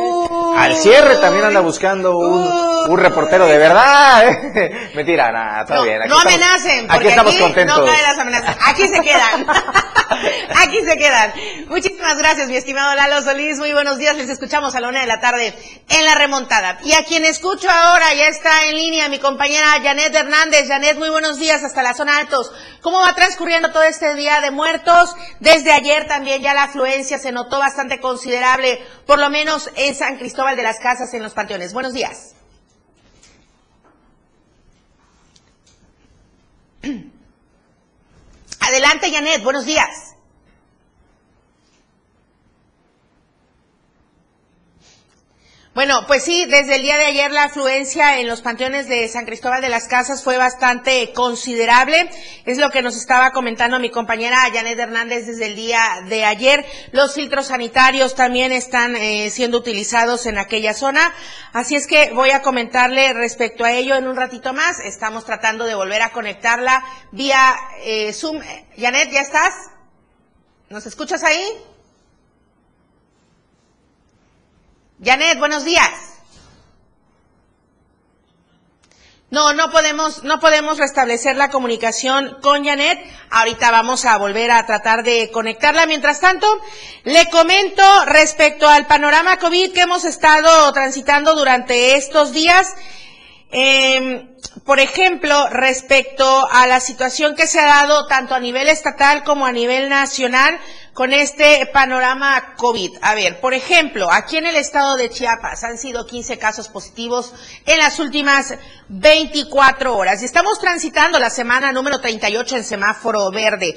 Al cierre también anda buscando un, reportero de verdad. ¿eh? Mentira, nada, está bien. no amenacen, porque aquí estamos contentos. No caen las amenazas. Aquí se quedan. aquí se quedan. Muchísimas gracias, mi estimado Lalo Solís. Muy buenos días. Les escuchamos a la una de la tarde en la remontada. Y a quien escucho ahora ya está en línea mi compañera Janet Hernández. Janet, muy buenos días hasta la zona altos. ¿Cómo va transcurriendo todo este día de muertos? Desde ayer también ya la afluencia se notó bastante considerable, por lo menos en San Cristóbal de las Casas, en los panteones. Buenos días. Adelante, Janet, buenos días. Bueno, pues sí, desde el día de ayer la afluencia en los panteones de San Cristóbal de las Casas fue bastante considerable. Es lo que nos estaba comentando mi compañera Janet Hernández desde el día de ayer. Los filtros sanitarios también están eh, siendo utilizados en aquella zona. Así es que voy a comentarle respecto a ello en un ratito más. Estamos tratando de volver a conectarla vía eh, Zoom. Janet, ¿ya estás? ¿Nos escuchas ahí? Janet, buenos días. No, no podemos, no podemos restablecer la comunicación con Janet. Ahorita vamos a volver a tratar de conectarla. Mientras tanto, le comento respecto al panorama COVID que hemos estado transitando durante estos días. Eh, por ejemplo, respecto a la situación que se ha dado tanto a nivel estatal como a nivel nacional con este panorama COVID. A ver, por ejemplo, aquí en el estado de Chiapas han sido 15 casos positivos en las últimas 24 horas y estamos transitando la semana número 38 en semáforo verde.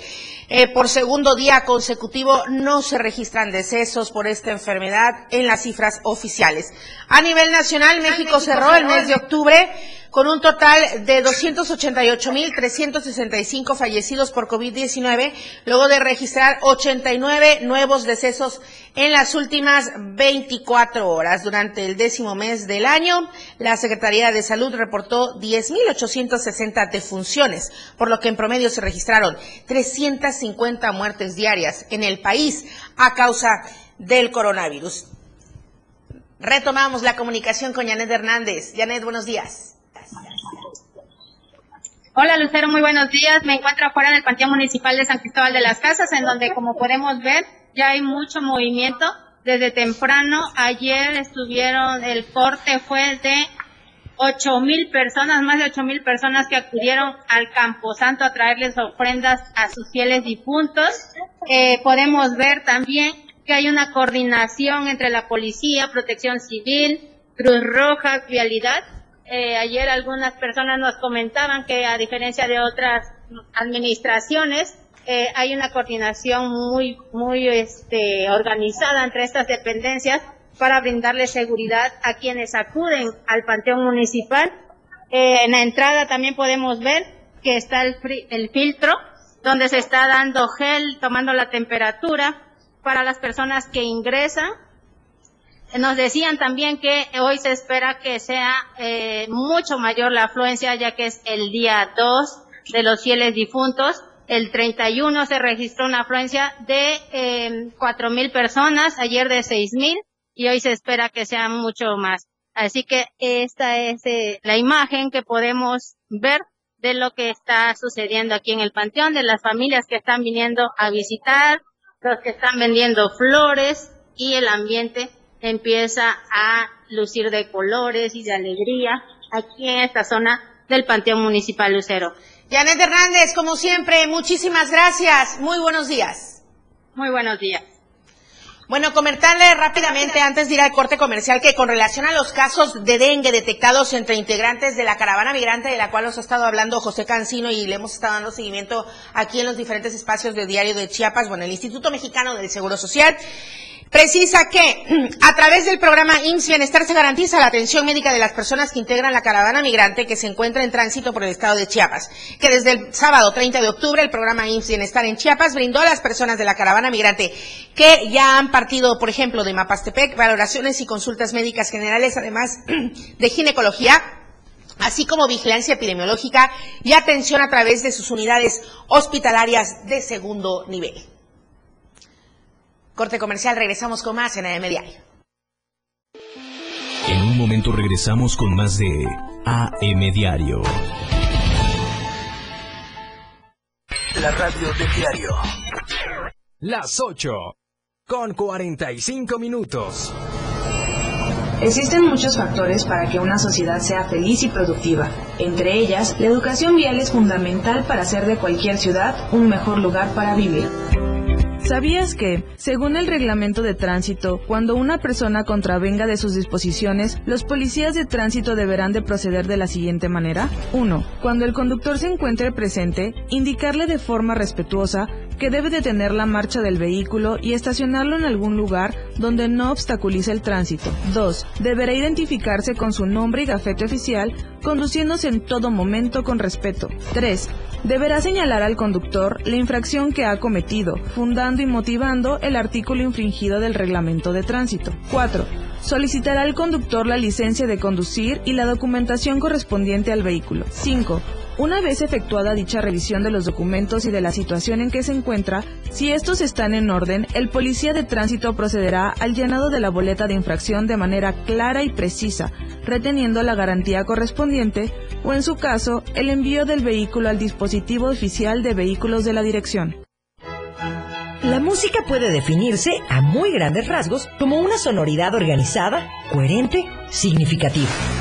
Eh, por segundo día consecutivo no se registran decesos por esta enfermedad en las cifras oficiales. A nivel nacional, México cerró el mes de octubre con un total de 288.365 fallecidos por COVID-19, luego de registrar 89 nuevos decesos en las últimas 24 horas. Durante el décimo mes del año, la Secretaría de Salud reportó 10.860 defunciones, por lo que en promedio se registraron 350 muertes diarias en el país a causa del coronavirus. Retomamos la comunicación con Janet Hernández. Janet, buenos días. Hola Lucero, muy buenos días. Me encuentro afuera del Panteón Municipal de San Cristóbal de las Casas, en donde, como podemos ver, ya hay mucho movimiento desde temprano. Ayer estuvieron, el corte fue de ocho mil personas, más de ocho mil personas que acudieron al Camposanto a traerles ofrendas a sus fieles difuntos. Eh, podemos ver también que hay una coordinación entre la policía, protección civil, Cruz Roja, Vialidad, eh, ayer algunas personas nos comentaban que a diferencia de otras administraciones, eh, hay una coordinación muy, muy este, organizada entre estas dependencias para brindarle seguridad a quienes acuden al Panteón Municipal. Eh, en la entrada también podemos ver que está el, el filtro donde se está dando gel, tomando la temperatura para las personas que ingresan nos decían también que hoy se espera que sea eh, mucho mayor la afluencia, ya que es el día 2 de los fieles difuntos. El 31 se registró una afluencia de eh, mil personas, ayer de seis mil, y hoy se espera que sea mucho más. Así que esta es eh, la imagen que podemos ver de lo que está sucediendo aquí en el Panteón, de las familias que están viniendo a visitar, los que están vendiendo flores y el ambiente empieza a lucir de colores y de alegría aquí en esta zona del Panteón Municipal Lucero. Janet Hernández, como siempre, muchísimas gracias. Muy buenos días. Muy buenos días. Bueno, comentarle rápidamente antes de ir al corte comercial que con relación a los casos de dengue detectados entre integrantes de la caravana migrante de la cual nos ha estado hablando José Cancino y le hemos estado dando seguimiento aquí en los diferentes espacios del diario de Chiapas, bueno, el Instituto Mexicano del Seguro Social precisa que a través del programa IMSS Bienestar se garantiza la atención médica de las personas que integran la caravana migrante que se encuentra en tránsito por el estado de Chiapas, que desde el sábado 30 de octubre el programa IMSS Bienestar en Chiapas brindó a las personas de la caravana migrante que ya han partido, por ejemplo, de Mapastepec, valoraciones y consultas médicas generales, además de ginecología, así como vigilancia epidemiológica y atención a través de sus unidades hospitalarias de segundo nivel. Corte comercial, regresamos con más en AM Diario. En un momento regresamos con más de AM Diario. La radio del diario. Las 8 con 45 minutos. Existen muchos factores para que una sociedad sea feliz y productiva. Entre ellas, la educación vial es fundamental para hacer de cualquier ciudad un mejor lugar para vivir. ¿Sabías que, según el reglamento de tránsito, cuando una persona contravenga de sus disposiciones, los policías de tránsito deberán de proceder de la siguiente manera? 1. Cuando el conductor se encuentre presente, indicarle de forma respetuosa que debe detener la marcha del vehículo y estacionarlo en algún lugar donde no obstaculice el tránsito. 2. Deberá identificarse con su nombre y gafete oficial, conduciéndose en todo momento con respeto. 3. Deberá señalar al conductor la infracción que ha cometido, fundando y motivando el artículo infringido del reglamento de tránsito. 4. Solicitará al conductor la licencia de conducir y la documentación correspondiente al vehículo. 5. Una vez efectuada dicha revisión de los documentos y de la situación en que se encuentra, si estos están en orden, el policía de tránsito procederá al llenado de la boleta de infracción de manera clara y precisa, reteniendo la garantía correspondiente o, en su caso, el envío del vehículo al dispositivo oficial de vehículos de la dirección. La música puede definirse a muy grandes rasgos como una sonoridad organizada, coherente, significativa.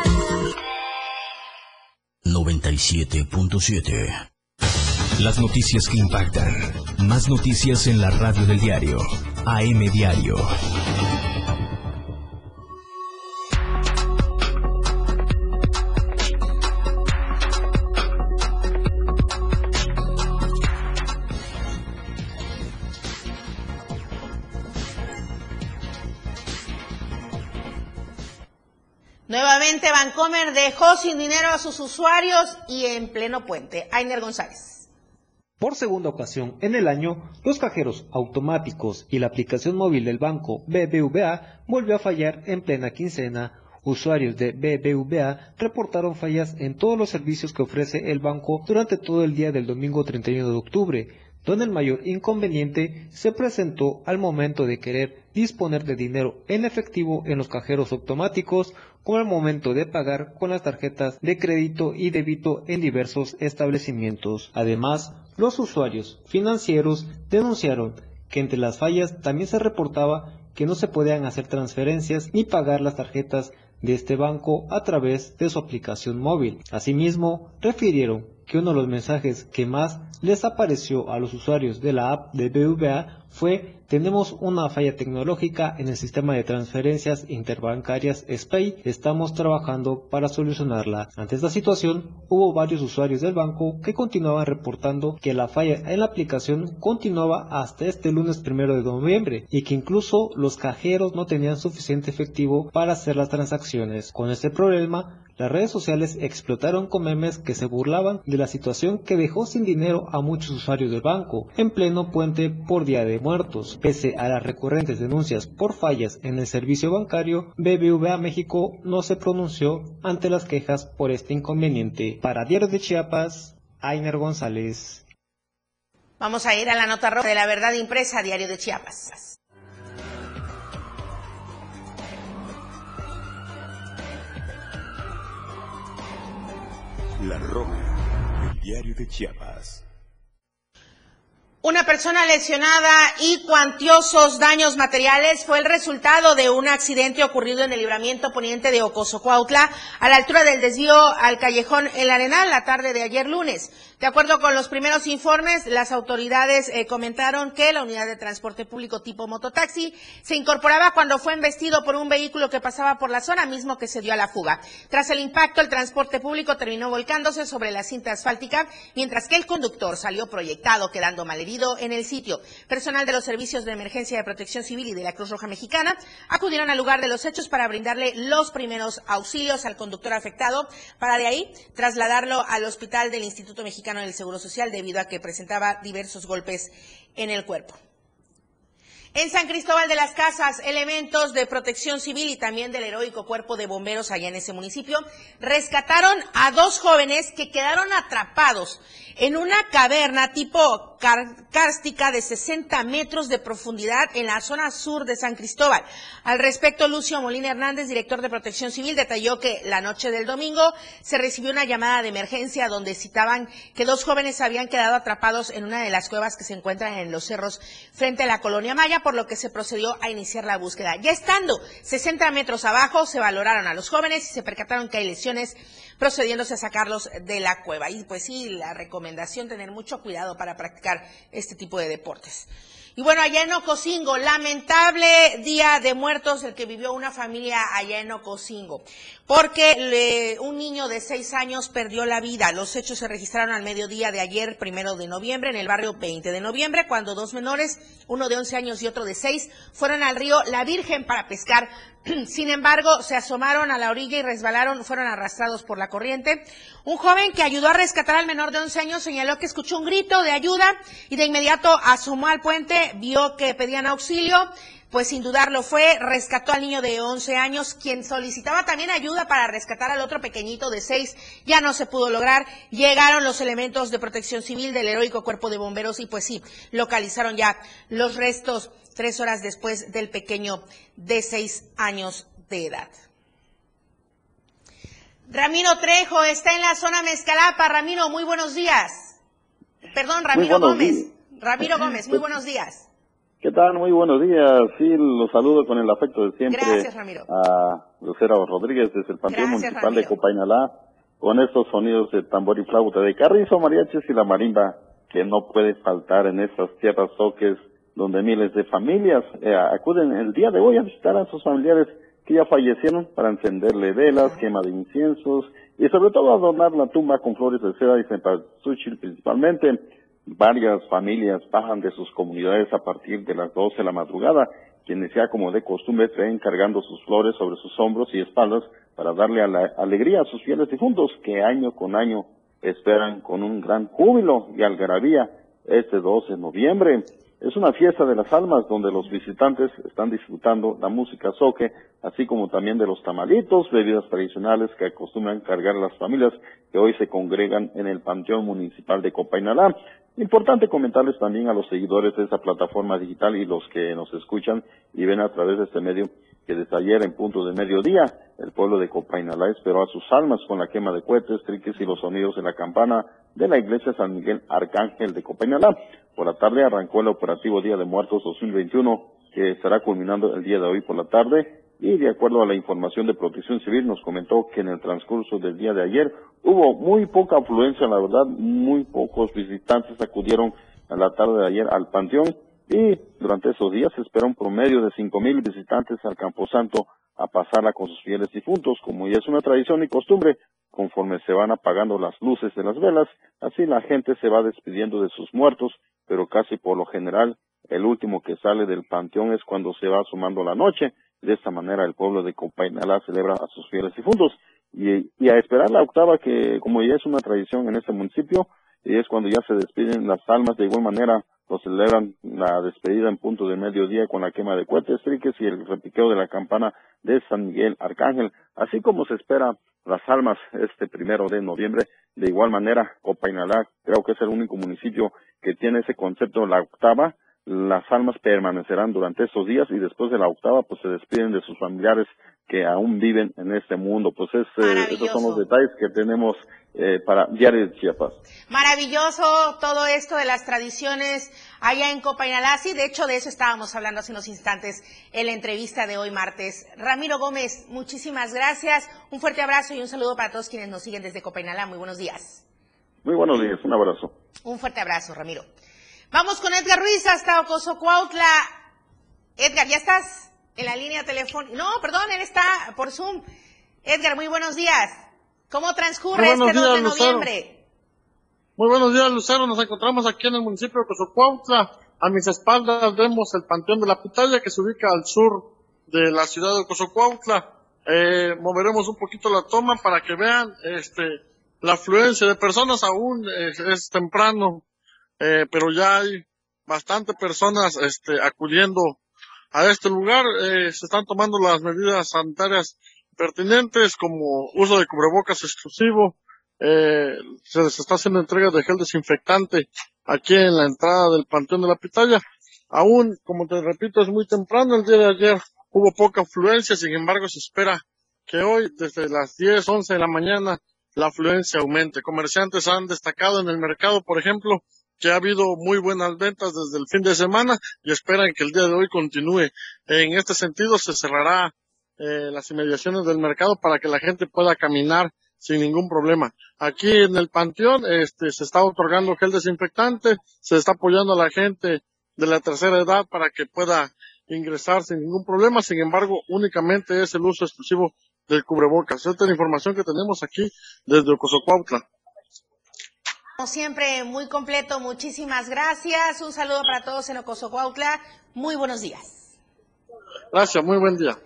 97.7. Las noticias que impactan. Más noticias en la radio del diario. AM Diario. Vancomer dejó sin dinero a sus usuarios y en pleno puente. Ainer González. Por segunda ocasión en el año, los cajeros automáticos y la aplicación móvil del banco BBVA volvió a fallar en plena quincena. Usuarios de BBVA reportaron fallas en todos los servicios que ofrece el banco durante todo el día del domingo 31 de octubre, donde el mayor inconveniente se presentó al momento de querer disponer de dinero en efectivo en los cajeros automáticos como al momento de pagar con las tarjetas de crédito y débito en diversos establecimientos. Además, los usuarios financieros denunciaron que entre las fallas también se reportaba que no se podían hacer transferencias ni pagar las tarjetas de este banco a través de su aplicación móvil. Asimismo, refirieron que uno de los mensajes que más les apareció a los usuarios de la app de BVA fue tenemos una falla tecnológica en el sistema de transferencias interbancarias SPAY. Estamos trabajando para solucionarla. Ante esta situación, hubo varios usuarios del banco que continuaban reportando que la falla en la aplicación continuaba hasta este lunes primero de noviembre y que incluso los cajeros no tenían suficiente efectivo para hacer las transacciones. Con este problema, las redes sociales explotaron con memes que se burlaban de la situación que dejó sin dinero a muchos usuarios del banco en pleno puente por Día de Muertos. Pese a las recurrentes denuncias por fallas en el servicio bancario, BBVA México no se pronunció ante las quejas por este inconveniente. Para Diario de Chiapas, Ainer González. Vamos a ir a la nota roja de la verdad impresa, Diario de Chiapas. La Roja, el diario de Chiapas. Una persona lesionada y cuantiosos daños materiales fue el resultado de un accidente ocurrido en el libramiento poniente de Ocoso Cuautla, a la altura del desvío al callejón El Arenal, la tarde de ayer lunes. De acuerdo con los primeros informes, las autoridades eh, comentaron que la unidad de transporte público tipo mototaxi se incorporaba cuando fue embestido por un vehículo que pasaba por la zona mismo que se dio a la fuga. Tras el impacto, el transporte público terminó volcándose sobre la cinta asfáltica, mientras que el conductor salió proyectado, quedando malherido en el sitio. Personal de los servicios de emergencia de protección civil y de la Cruz Roja Mexicana acudieron al lugar de los hechos para brindarle los primeros auxilios al conductor afectado, para de ahí trasladarlo al hospital del Instituto Mexicano del Seguro Social debido a que presentaba diversos golpes en el cuerpo. En San Cristóbal de las Casas, elementos de protección civil y también del heroico cuerpo de bomberos allá en ese municipio rescataron a dos jóvenes que quedaron atrapados en una caverna tipo cárstica de 60 metros de profundidad en la zona sur de San Cristóbal. Al respecto, Lucio Molina Hernández, director de Protección Civil, detalló que la noche del domingo se recibió una llamada de emergencia donde citaban que dos jóvenes habían quedado atrapados en una de las cuevas que se encuentran en los cerros frente a la colonia Maya, por lo que se procedió a iniciar la búsqueda. Ya estando 60 metros abajo, se valoraron a los jóvenes y se percataron que hay lesiones procediéndose a sacarlos de la cueva. Y pues sí, la recomendación, tener mucho cuidado para practicar este tipo de deportes. Y bueno, allá en Ocosingo, lamentable día de muertos el que vivió una familia allá en Ocosingo, porque un niño de seis años perdió la vida. Los hechos se registraron al mediodía de ayer, primero de noviembre, en el barrio 20 de noviembre, cuando dos menores, uno de 11 años y otro de seis, fueron al río La Virgen para pescar Sin embargo, se asomaron a la orilla y resbalaron, fueron arrastrados por la corriente. Un joven que ayudó a rescatar al menor de 11 años señaló que escuchó un grito de ayuda y de inmediato asomó al puente, vio que pedían auxilio, pues sin dudarlo fue, rescató al niño de 11 años, quien solicitaba también ayuda para rescatar al otro pequeñito de 6. Ya no se pudo lograr. Llegaron los elementos de protección civil del heroico cuerpo de bomberos y pues sí, localizaron ya los restos tres horas después del pequeño de seis años de edad. Ramiro Trejo está en la zona Mezcalapa. Ramiro, muy buenos días. Perdón, Ramiro Gómez. Ramiro Gómez, muy buenos días. ¿Qué tal? Muy buenos días. Sí, los saludo con el afecto de siempre. Gracias, Ramiro. A Lucero Rodríguez desde el Panteón Municipal de Copainalá, con estos sonidos de tambor y flauta de carrizo, mariachis y la marimba, que no puede faltar en estas tierras soques donde miles de familias eh, acuden el día de hoy a visitar a sus familiares que ya fallecieron para encenderle velas, quema de inciensos y sobre todo adornar la tumba con flores de seda y cempasúchil principalmente. Varias familias bajan de sus comunidades a partir de las 12 de la madrugada, quienes ya como de costumbre traen cargando sus flores sobre sus hombros y espaldas para darle a la alegría a sus fieles difuntos que año con año esperan con un gran júbilo y algarabía este 12 de noviembre. Es una fiesta de las almas donde los visitantes están disfrutando la música soque, así como también de los tamalitos, bebidas tradicionales que acostumbran cargar las familias que hoy se congregan en el Panteón Municipal de Copainalá. Importante comentarles también a los seguidores de esta plataforma digital y los que nos escuchan y ven a través de este medio que desde ayer en punto de mediodía el pueblo de Copainalá esperó a sus almas con la quema de cohetes, triques y los sonidos de la campana de la iglesia San Miguel Arcángel de Copainalá. Por la tarde arrancó el operativo Día de Muertos 2021 que estará culminando el día de hoy por la tarde y de acuerdo a la información de Protección Civil nos comentó que en el transcurso del día de ayer hubo muy poca afluencia, la verdad, muy pocos visitantes acudieron a la tarde de ayer al panteón y durante esos días se espera un promedio de cinco mil visitantes al Camposanto a pasarla con sus fieles difuntos, como ya es una tradición y costumbre, conforme se van apagando las luces de las velas, así la gente se va despidiendo de sus muertos, pero casi por lo general el último que sale del panteón es cuando se va sumando la noche. De esta manera el pueblo de Compainalá celebra a sus fieles difuntos. Y, y a esperar la octava que como ya es una tradición en este municipio, y es cuando ya se despiden las almas de igual manera lo celebran la despedida en punto de mediodía con la quema de cohetes, triques y el repiqueo de la campana de San Miguel Arcángel, así como se espera las almas este primero de noviembre. De igual manera, Copainalá creo que es el único municipio que tiene ese concepto, la octava, las almas permanecerán durante estos días y después de la octava pues se despiden de sus familiares que aún viven en este mundo. Pues es, eh, esos son los detalles que tenemos eh, para Diario de Chiapas. Maravilloso todo esto de las tradiciones allá en Copainalá. de hecho de eso estábamos hablando hace unos instantes en la entrevista de hoy martes. Ramiro Gómez, muchísimas gracias. Un fuerte abrazo y un saludo para todos quienes nos siguen desde Copainalá. Muy buenos días. Muy buenos días, un abrazo. Un fuerte abrazo, Ramiro. Vamos con Edgar Ruiz hasta Ocosocuautla. Edgar, ¿ya estás en la línea telefónica? No, perdón, él está por Zoom. Edgar, muy buenos días. ¿Cómo transcurre este 2 de noviembre? Muy buenos días, Lucero. Nos encontramos aquí en el municipio de Ocosocuautla. A mis espaldas vemos el Panteón de la Pitaya que se ubica al sur de la ciudad de Ocosocuautla. Eh, moveremos un poquito la toma para que vean este, la afluencia de personas aún es temprano eh, pero ya hay bastante personas este, acudiendo a este lugar. Eh, se están tomando las medidas sanitarias pertinentes como uso de cubrebocas exclusivo. Eh, se, se está haciendo entrega de gel desinfectante aquí en la entrada del Panteón de la Pitaya. Aún, como te repito, es muy temprano. El día de ayer hubo poca afluencia, sin embargo, se espera que hoy, desde las 10, 11 de la mañana, la afluencia aumente. Comerciantes han destacado en el mercado, por ejemplo, que ha habido muy buenas ventas desde el fin de semana y esperan que el día de hoy continúe. En este sentido, se cerrará eh, las inmediaciones del mercado para que la gente pueda caminar sin ningún problema. Aquí en el panteón este, se está otorgando gel desinfectante, se está apoyando a la gente de la tercera edad para que pueda ingresar sin ningún problema. Sin embargo, únicamente es el uso exclusivo del cubrebocas. Esta es la información que tenemos aquí desde Ocosocuautla. Como siempre, muy completo. Muchísimas gracias. Un saludo para todos en Ocosocuautla. Muy buenos días. Gracias, muy buen día.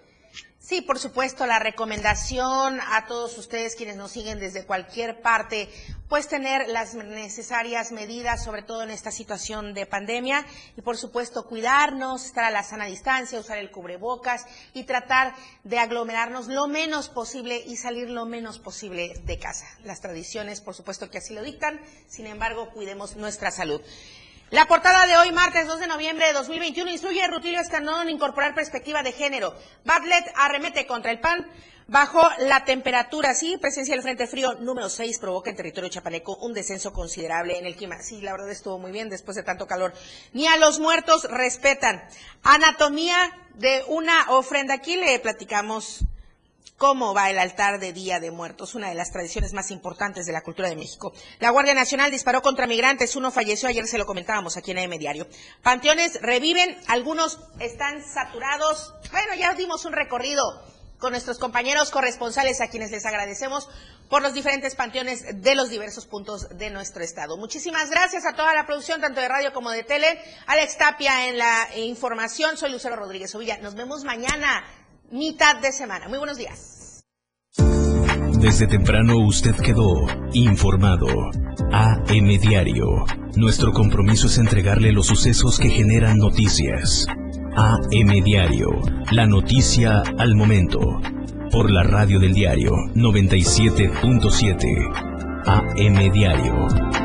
Sí, por supuesto, la recomendación a todos ustedes quienes nos siguen desde cualquier parte, pues tener las necesarias medidas, sobre todo en esta situación de pandemia, y por supuesto cuidarnos, estar a la sana distancia, usar el cubrebocas y tratar de aglomerarnos lo menos posible y salir lo menos posible de casa. Las tradiciones, por supuesto que así lo dictan, sin embargo, cuidemos nuestra salud. La portada de hoy, martes 2 de noviembre de 2021, instruye a Rutilio Escandón incorporar perspectiva de género. Bartlett arremete contra el PAN. Bajo la temperatura, sí, presencia del Frente Frío número 6 provoca en territorio chapaneco un descenso considerable en el clima. Sí, la verdad estuvo muy bien después de tanto calor. Ni a los muertos respetan. Anatomía de una ofrenda. Aquí le platicamos cómo va el altar de Día de Muertos, una de las tradiciones más importantes de la cultura de México. La Guardia Nacional disparó contra migrantes, uno falleció, ayer se lo comentábamos aquí en AM Diario. Panteones reviven, algunos están saturados. Bueno, ya dimos un recorrido con nuestros compañeros corresponsales a quienes les agradecemos por los diferentes panteones de los diversos puntos de nuestro estado. Muchísimas gracias a toda la producción, tanto de radio como de tele. Alex Tapia en la información. Soy Lucero Rodríguez Ovilla. Nos vemos mañana mitad de semana. Muy buenos días. Desde temprano usted quedó informado. AM Diario. Nuestro compromiso es entregarle los sucesos que generan noticias. AM Diario. La noticia al momento. Por la radio del diario 97.7. AM Diario.